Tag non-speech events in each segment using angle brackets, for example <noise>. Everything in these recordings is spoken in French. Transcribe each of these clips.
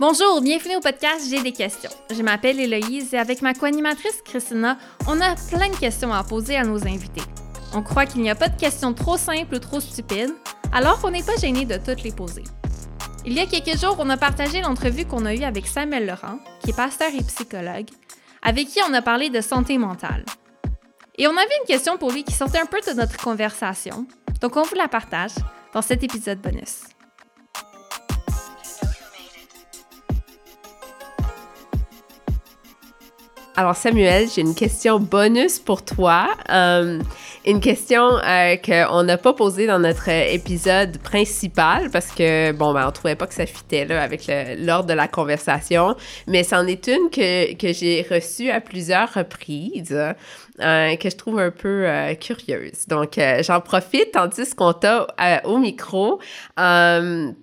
Bonjour, bienvenue au podcast J'ai des questions. Je m'appelle Héloïse et avec ma co-animatrice Christina, on a plein de questions à poser à nos invités. On croit qu'il n'y a pas de questions trop simples ou trop stupides, alors on n'est pas gêné de toutes les poser. Il y a quelques jours, on a partagé l'entrevue qu'on a eue avec Samuel Laurent, qui est pasteur et psychologue, avec qui on a parlé de santé mentale. Et on avait une question pour lui qui sortait un peu de notre conversation, donc on vous la partage dans cet épisode bonus. Alors Samuel, j'ai une question bonus pour toi. Euh, une question euh, qu'on n'a pas posée dans notre épisode principal parce que, bon, ben, on trouvait pas que ça fitait là, avec l'ordre de la conversation, mais c'en est une que, que j'ai reçue à plusieurs reprises. Euh, que je trouve un peu euh, curieuse. Donc, euh, j'en profite tandis qu'on t'a au micro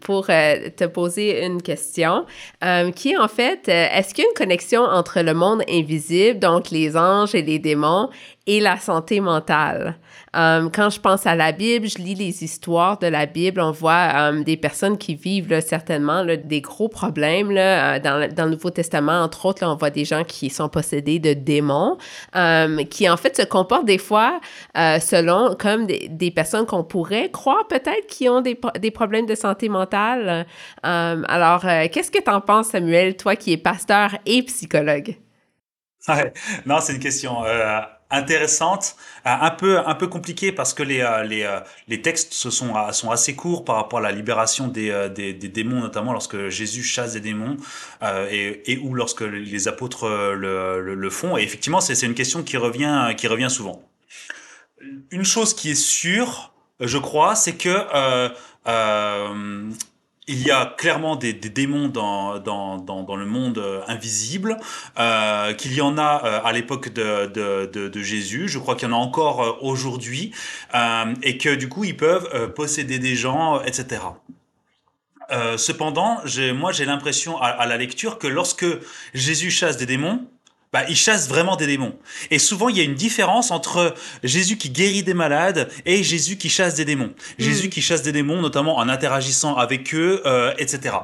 pour te poser une question qui est en fait, est-ce qu'il y a une connexion entre le monde invisible, donc les anges et les démons, et la santé mentale. Euh, quand je pense à la Bible, je lis les histoires de la Bible, on voit euh, des personnes qui vivent certainement des gros problèmes. Là, euh, dans, dans, le Nouveau Testament, entre autres, on voit des gens qui sont possédés de démons, qui en fait se comportent des fois selon comme des, des personnes qu'on pourrait croire peut-être qui ont des, des, problèmes de santé mentale. alors, qu'est-ce que tu en penses, Samuel, toi qui es pasteur et psychologue? Non, c'est une question intéressante, euh, un peu un peu compliquée parce que les euh, les, euh, les textes se sont sont assez courts par rapport à la libération des des, des démons notamment lorsque Jésus chasse des démons et, et ou lorsque les apôtres le, le, font et effectivement c'est une question qui revient qui revient souvent. Une chose qui est sûre, je crois, c'est que il y a clairement des, des démons dans, dans, dans, dans, le monde euh, invisible, euh, qu'il y en a euh, à l'époque de, de, de, de, Jésus, je crois qu'il y en a encore euh, aujourd'hui, euh, et que du coup ils peuvent posséder des gens, etc. cependant, moi j'ai l'impression à, à la lecture que lorsque Jésus chasse des démons, bah, il chasse vraiment des démons. Et souvent, il y a une différence entre Jésus qui guérit des malades et Jésus qui chasse des démons. Mm. Jésus qui chasse des démons, notamment en interagissant avec eux, euh, etc.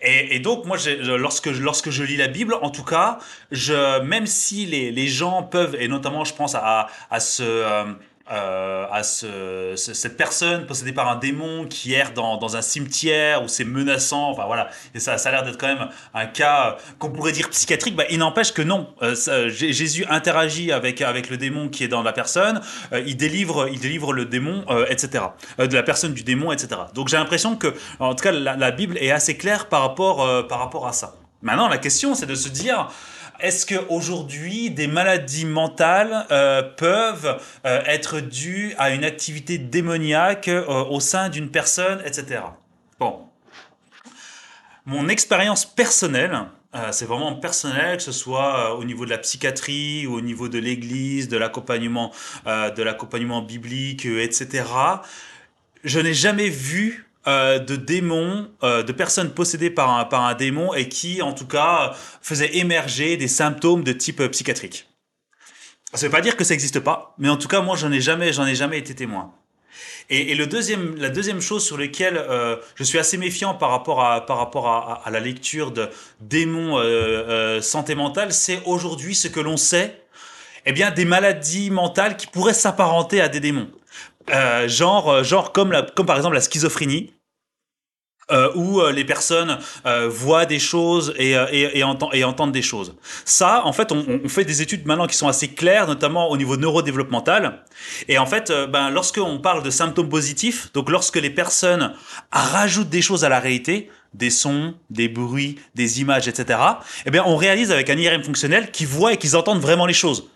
Et, et, donc, moi, lorsque, lorsque je lis la Bible, en tout cas, je, même si les, les gens peuvent, et notamment, je pense à, à ce... Euh, euh, à ce, cette personne possédée par un démon qui erre dans, un cimetière où c'est menaçant. Enfin voilà, et ça, a l'air d'être quand même un cas qu'on pourrait dire psychiatrique. Bah, il n'empêche que non. Euh, Jésus interagit avec avec le démon qui est dans la personne. Euh, il délivre il délivre le démon, euh, etc. Euh, de la personne du démon, etc. Donc j'ai l'impression que en tout cas la, la, Bible est assez claire par rapport par rapport à ça. Maintenant la question c'est de se dire est-ce qu'aujourd'hui, des maladies mentales euh, peuvent euh, être dues à une activité démoniaque euh, au sein d'une personne, etc. Bon. Mon expérience personnelle, c'est vraiment personnel, que ce soit au niveau de la psychiatrie ou au niveau de l'église, de l'accompagnement biblique, etc. Je n'ai jamais vu euh, de démons, euh, de personnes possédées par un, par un démon et qui, en tout cas, faisaient émerger des symptômes de type euh, psychiatrique. Ça veut pas dire que ça n'existe pas, mais en tout cas, moi, j'en ai jamais, j'en ai jamais été témoin. Et, et, le deuxième, la deuxième chose sur laquelle euh, je suis assez méfiant par rapport à, par rapport à, à la lecture de démons euh, euh, santé mentale, c'est aujourd'hui ce que l'on sait, eh bien, des maladies mentales qui pourraient s'apparenter à des démons. Euh, genre, genre comme, la, comme par exemple la schizophrénie, euh, où euh, les personnes euh, voient des choses et, euh, et, et, et, entendent des choses. Ça, en fait, on, on, fait des études maintenant qui sont assez claires, notamment au niveau neurodéveloppemental. Et en fait, euh, ben, lorsqu'on parle de symptômes positifs, donc lorsque les personnes rajoutent des choses à la réalité, des sons, des bruits, des images, etc., eh bien, on réalise avec un IRM fonctionnel qu'ils voient et qu'ils entendent vraiment les choses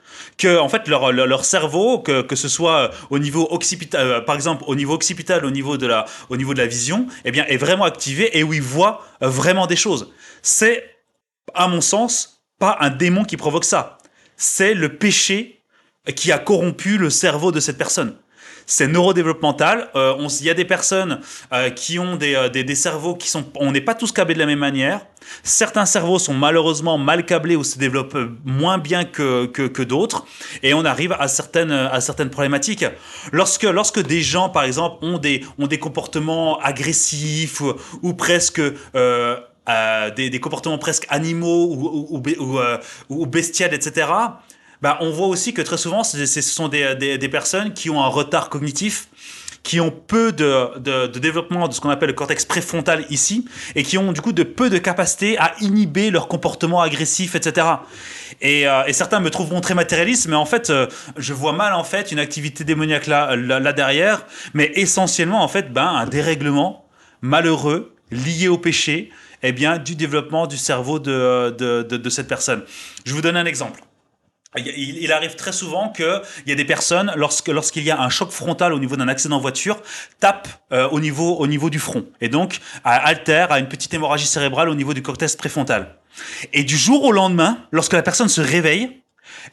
en fait leur, cerveau, que, que ce soit au niveau occipital, euh, par exemple au niveau occipital, au niveau de la, au niveau de la vision, eh bien est vraiment activé et où ils voient vraiment des choses. C'est, à mon sens, pas un démon qui provoque ça. C'est le péché qui a corrompu le cerveau de cette personne c'est neurodéveloppemental. Euh, il y a des personnes euh, qui ont des, euh, des, cerveaux qui sont... On n'est pas tous câblés de la même manière. Certains cerveaux sont malheureusement mal câblés ou se développent moins bien que, d'autres. Et on arrive à certaines, problématiques. Lorsque, des gens, par exemple, ont des, comportements agressifs ou, presque... Des, comportements presque animaux ou, ou, bestiales, etc., bah, on voit aussi que très souvent, ce sont des, des, personnes qui ont un retard cognitif qui ont peu de, de, de développement de ce qu'on appelle le cortex préfrontal ici, et qui ont du coup de peu de capacité à inhiber leur comportement agressif, etc. Et, euh, et, certains me trouveront très matérialiste, mais en fait, euh, je vois mal en fait une activité démoniaque là, là, derrière, mais essentiellement en fait, ben, un dérèglement malheureux lié au péché, eh bien, du développement du cerveau de, de, de cette personne. Je vous donne un exemple. Il, arrive très souvent qu'il y a des personnes, lorsque lorsqu'il y a un choc frontal au niveau d'un accident de voiture, tapent euh, au niveau au niveau du front et donc altère à une petite hémorragie cérébrale au niveau du cortex préfrontal. Et du jour au lendemain, lorsque la personne se réveille,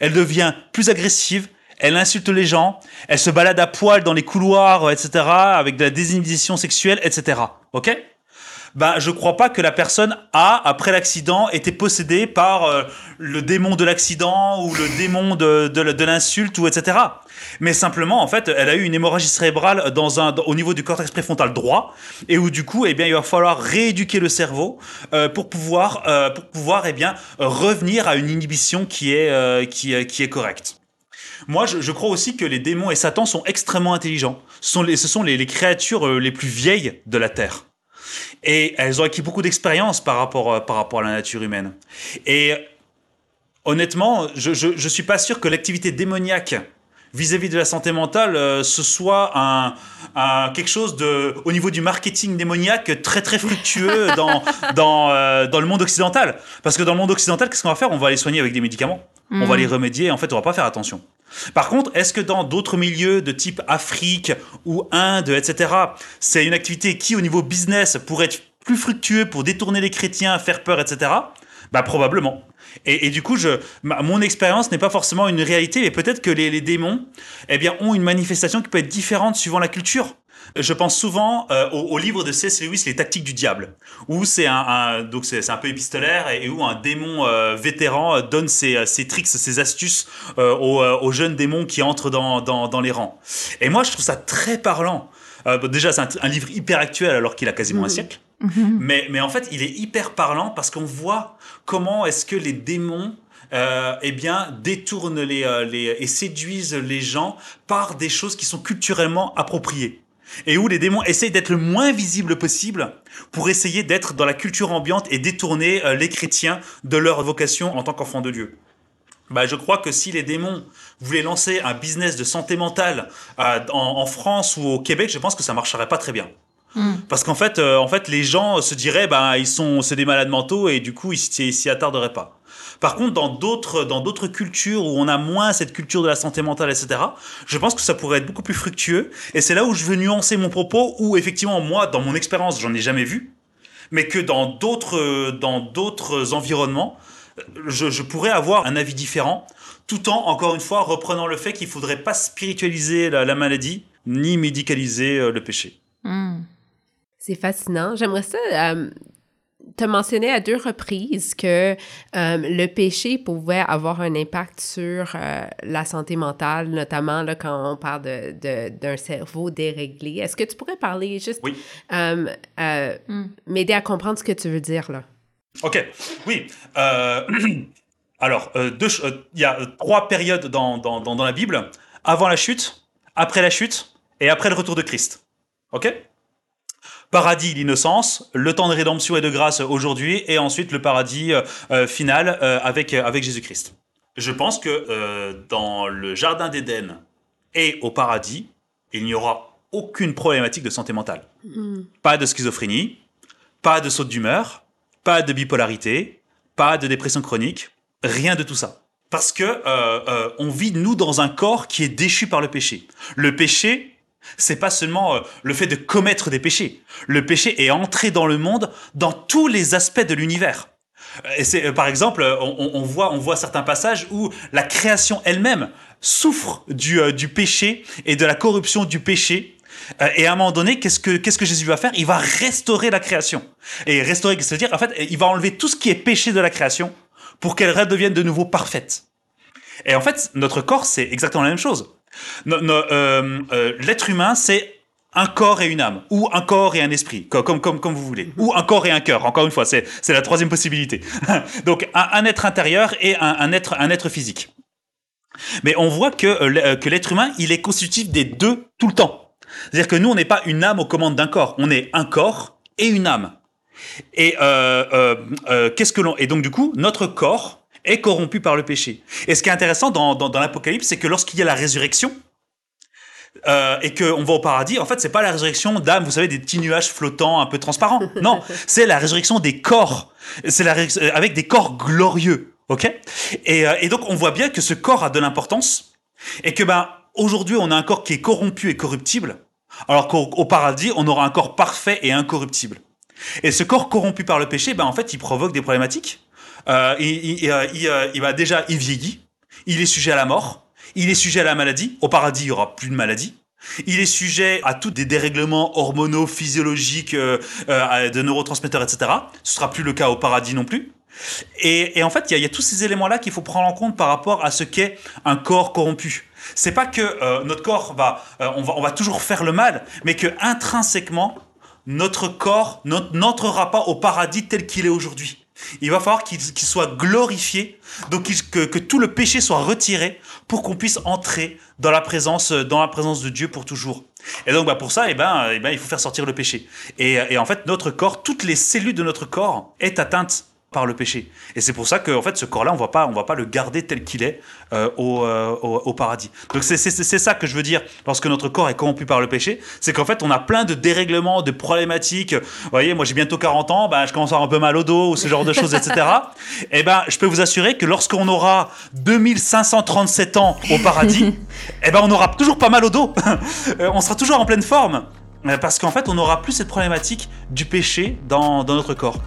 elle devient plus agressive, elle insulte les gens, elle se balade à poil dans les couloirs, etc., avec de la désinhibition sexuelle, etc. Ok? Ben, je crois pas que la personne a, après l'accident, été possédée par euh, le démon de l'accident ou le démon de, de, l'insulte ou etc. Mais simplement, en fait, elle a eu une hémorragie cérébrale dans un, au niveau du cortex préfrontal droit et où du coup, eh bien, il va falloir rééduquer le cerveau euh, pour pouvoir, euh, pour pouvoir, eh bien, revenir à une inhibition qui est, qui, est correcte. Moi, je, crois aussi que les démons et Satan sont extrêmement intelligents. Ce sont les créatures les plus vieilles de la Terre. Et elles ont acquis beaucoup d'expérience par rapport, euh, par rapport à la nature humaine. Et honnêtement, je ne suis pas sûr que l'activité démoniaque vis-à-vis de la santé mentale, euh, ce soit un, quelque chose de, au niveau du marketing démoniaque très très fructueux <laughs> dans, dans, euh, dans le monde occidental. Parce que dans le monde occidental, qu'est-ce qu'on va faire? On va les soigner avec des médicaments. On va mm. les remédier. En fait, on va pas faire attention. Par contre, est-ce que dans d'autres milieux de type Afrique ou Inde, etc., c'est une activité qui, au niveau business, pourrait être plus fructueux pour détourner les chrétiens, faire peur, etc. Bah probablement. Et, du coup, je, mon expérience n'est pas forcément une réalité, mais peut-être que les, les, démons, eh bien, ont une manifestation qui peut être différente suivant la culture. Je pense souvent euh, au, livre de C.S. Lewis, Les tactiques du diable, où c'est un, donc c'est, un peu épistolaire et, où un démon euh, vétéran euh, donne ses, ses, tricks, ses astuces aux, aux, jeunes démons qui entrent dans, dans, dans, les rangs. Et moi, je trouve ça très parlant. déjà, c'est un, livre hyper actuel alors qu'il a quasiment un mmh. siècle. Mmh. Mais, mais en fait, il est hyper parlant parce qu'on voit comment est-ce que les démons euh, eh bien, détournent les, les, et séduisent les gens par des choses qui sont culturellement appropriées et où les démons essayent d'être le moins visibles possible pour essayer d'être dans la culture ambiante et détourner euh, les chrétiens de leur vocation en tant qu'enfants de Dieu. Bah, je crois que si les démons voulaient lancer un business de santé mentale euh, en, France ou au Québec, je pense que ça marcherait pas très bien. Hmm. Parce qu'en fait, euh, en fait, les gens se diraient, bah, ils sont, c'est des malades mentaux et du coup, ils s'y attarderaient pas. Par contre, dans d'autres, dans d'autres cultures où on a moins cette culture de la santé mentale, etc., je pense que ça pourrait être beaucoup plus fructueux. Et c'est là où je veux nuancer mon propos, où effectivement, moi, dans mon expérience, j'en ai jamais vu, mais que dans d'autres, dans d'autres environnements, je, pourrais avoir un avis différent, tout en, encore une fois, reprenant le fait qu'il faudrait pas spiritualiser la, maladie, ni médicaliser euh, le péché. Hmm. C'est fascinant. J'aimerais ça euh, tu as mentionné à deux reprises que euh, le péché pouvait avoir un impact sur euh, la santé mentale, notamment là, quand on parle d'un de, cerveau déréglé. Est-ce que tu pourrais parler juste, euh, mm. m'aider à comprendre ce que tu veux dire là? OK. Oui. <clears throat> alors, il y a trois périodes dans, dans, dans la Bible. Avant la chute, après la chute et après le retour de Christ. OK? Paradis, l'innocence, le temps de rédemption et de grâce aujourd'hui, et ensuite le paradis euh, euh, final euh, avec, avec Jésus-Christ. Je pense que dans le Jardin d'Éden et au paradis, il n'y aura aucune problématique de santé mentale. Hmm. Pas de schizophrénie, pas de saute d'humeur, pas de bipolarité, pas de dépression chronique, rien de tout ça. Parce que on vit nous dans un corps qui est déchu par le péché. Le péché c'est pas seulement euh, le fait de commettre des péchés. Le péché est entré dans le monde dans tous les aspects de l'univers. Et c'est, euh, par exemple, on, voit, on voit certains passages où la création elle-même souffre du, euh, péché et de la corruption du péché. et à un moment donné, qu'est-ce que, qu'est-ce que Jésus va faire? Il va restaurer la création. Et restaurer, c'est-à-dire, en fait, il va enlever tout ce qui est péché de la création pour qu'elle redevienne de nouveau parfaite. Et en fait, notre corps, c'est exactement la même chose. Euh, euh, l'être humain, c'est un corps et une âme, ou un corps et un esprit, comme, comme, comme vous voulez, ou un corps et un cœur, encore une fois, c'est la troisième possibilité. <laughs> Donc un, être intérieur et un, être, un être physique. Mais on voit que, euh, que l'être humain, il est constitutif des deux tout le temps. C'est-à-dire que nous, on n'est pas une âme aux commandes d'un corps, on est un corps et une âme. Et euh, euh, qu'est-ce que l'on et donc du coup, notre corps est corrompu par le péché. Et ce qui est intéressant dans, dans, dans l'Apocalypse, c'est que lorsqu'il y a la résurrection, euh, et qu'on va au paradis, en fait, c'est pas la résurrection d'âmes, vous savez, des petits nuages flottants un peu transparents. <laughs> Non, c'est la résurrection des corps. C'est la euh, avec des corps glorieux, ok? Et, euh, et, donc on voit bien que ce corps a de l'importance et que ben aujourd'hui on a un corps qui est corrompu et corruptible, alors qu'au paradis on aura un corps parfait et incorruptible. Et ce corps corrompu par le péché, ben en fait, il provoque des problématiques. Euh, il, il, il, va déjà, il vieillit, il est sujet à la mort il est sujet à la maladie. Au paradis, il y aura plus de maladie. Il est sujet à tous des dérèglements hormonaux, physiologiques, euh, euh, de neurotransmetteurs, etc. Ce sera plus le cas au paradis non plus. Et, en fait, il y, a tous ces éléments-là qu'il faut prendre en compte par rapport à ce qu'est un corps corrompu. C'est pas que euh, notre corps va, on va toujours faire le mal, mais que intrinsèquement, notre corps n'entrera pas au paradis tel qu'il est aujourd'hui. Il va falloir qu'il soit glorifié, donc que, tout le péché soit retiré pour qu'on puisse entrer dans la présence, dans la présence de Dieu pour toujours. Et donc bah, pour ça, eh ben, eh ben, il faut faire sortir le péché. Et, et en fait, notre corps, toutes les cellules de notre corps est atteinte par le péché. Et c'est pour ça que en fait, ce corps-là, on va pas, on va pas le garder tel qu'il est euh, euh, au, au, paradis. Donc c'est ça que je veux dire lorsque notre corps est corrompu par le péché, c'est qu'en fait, on a plein de dérèglements, de problématiques. Vous voyez, moi j'ai bientôt 40 ans, ben, je commence à avoir un peu mal au dos ou ce genre de choses, etc. Et <laughs> eh ben, je peux vous assurer que lorsqu'on aura 2537 ans au paradis, <laughs> eh ben, on aura toujours pas mal au dos. <laughs> Euh, on sera toujours en pleine forme. Parce qu'en fait, on n'aura plus cette problématique du péché dans, dans notre corps.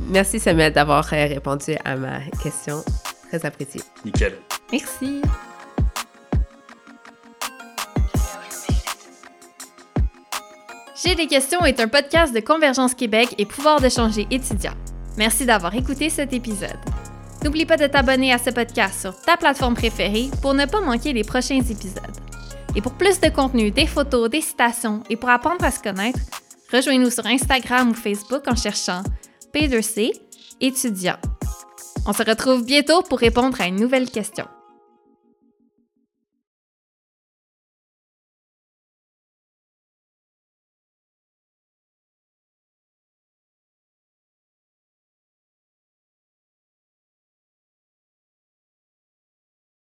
Merci Samuel d'avoir euh, répondu à ma question. Très apprécié. Nickel. Merci. J'ai des questions est un podcast de Convergence Québec et Pouvoir d'échanger étudiants. Merci d'avoir écouté cet épisode. N'oublie pas de t'abonner à ce podcast sur ta plateforme préférée pour ne pas manquer les prochains épisodes. Et pour plus de contenu, des photos, des citations et pour apprendre à se connaître, rejoins-nous sur Instagram ou Facebook en cherchant P2C, étudiant. On se retrouve bientôt pour répondre à une nouvelle question.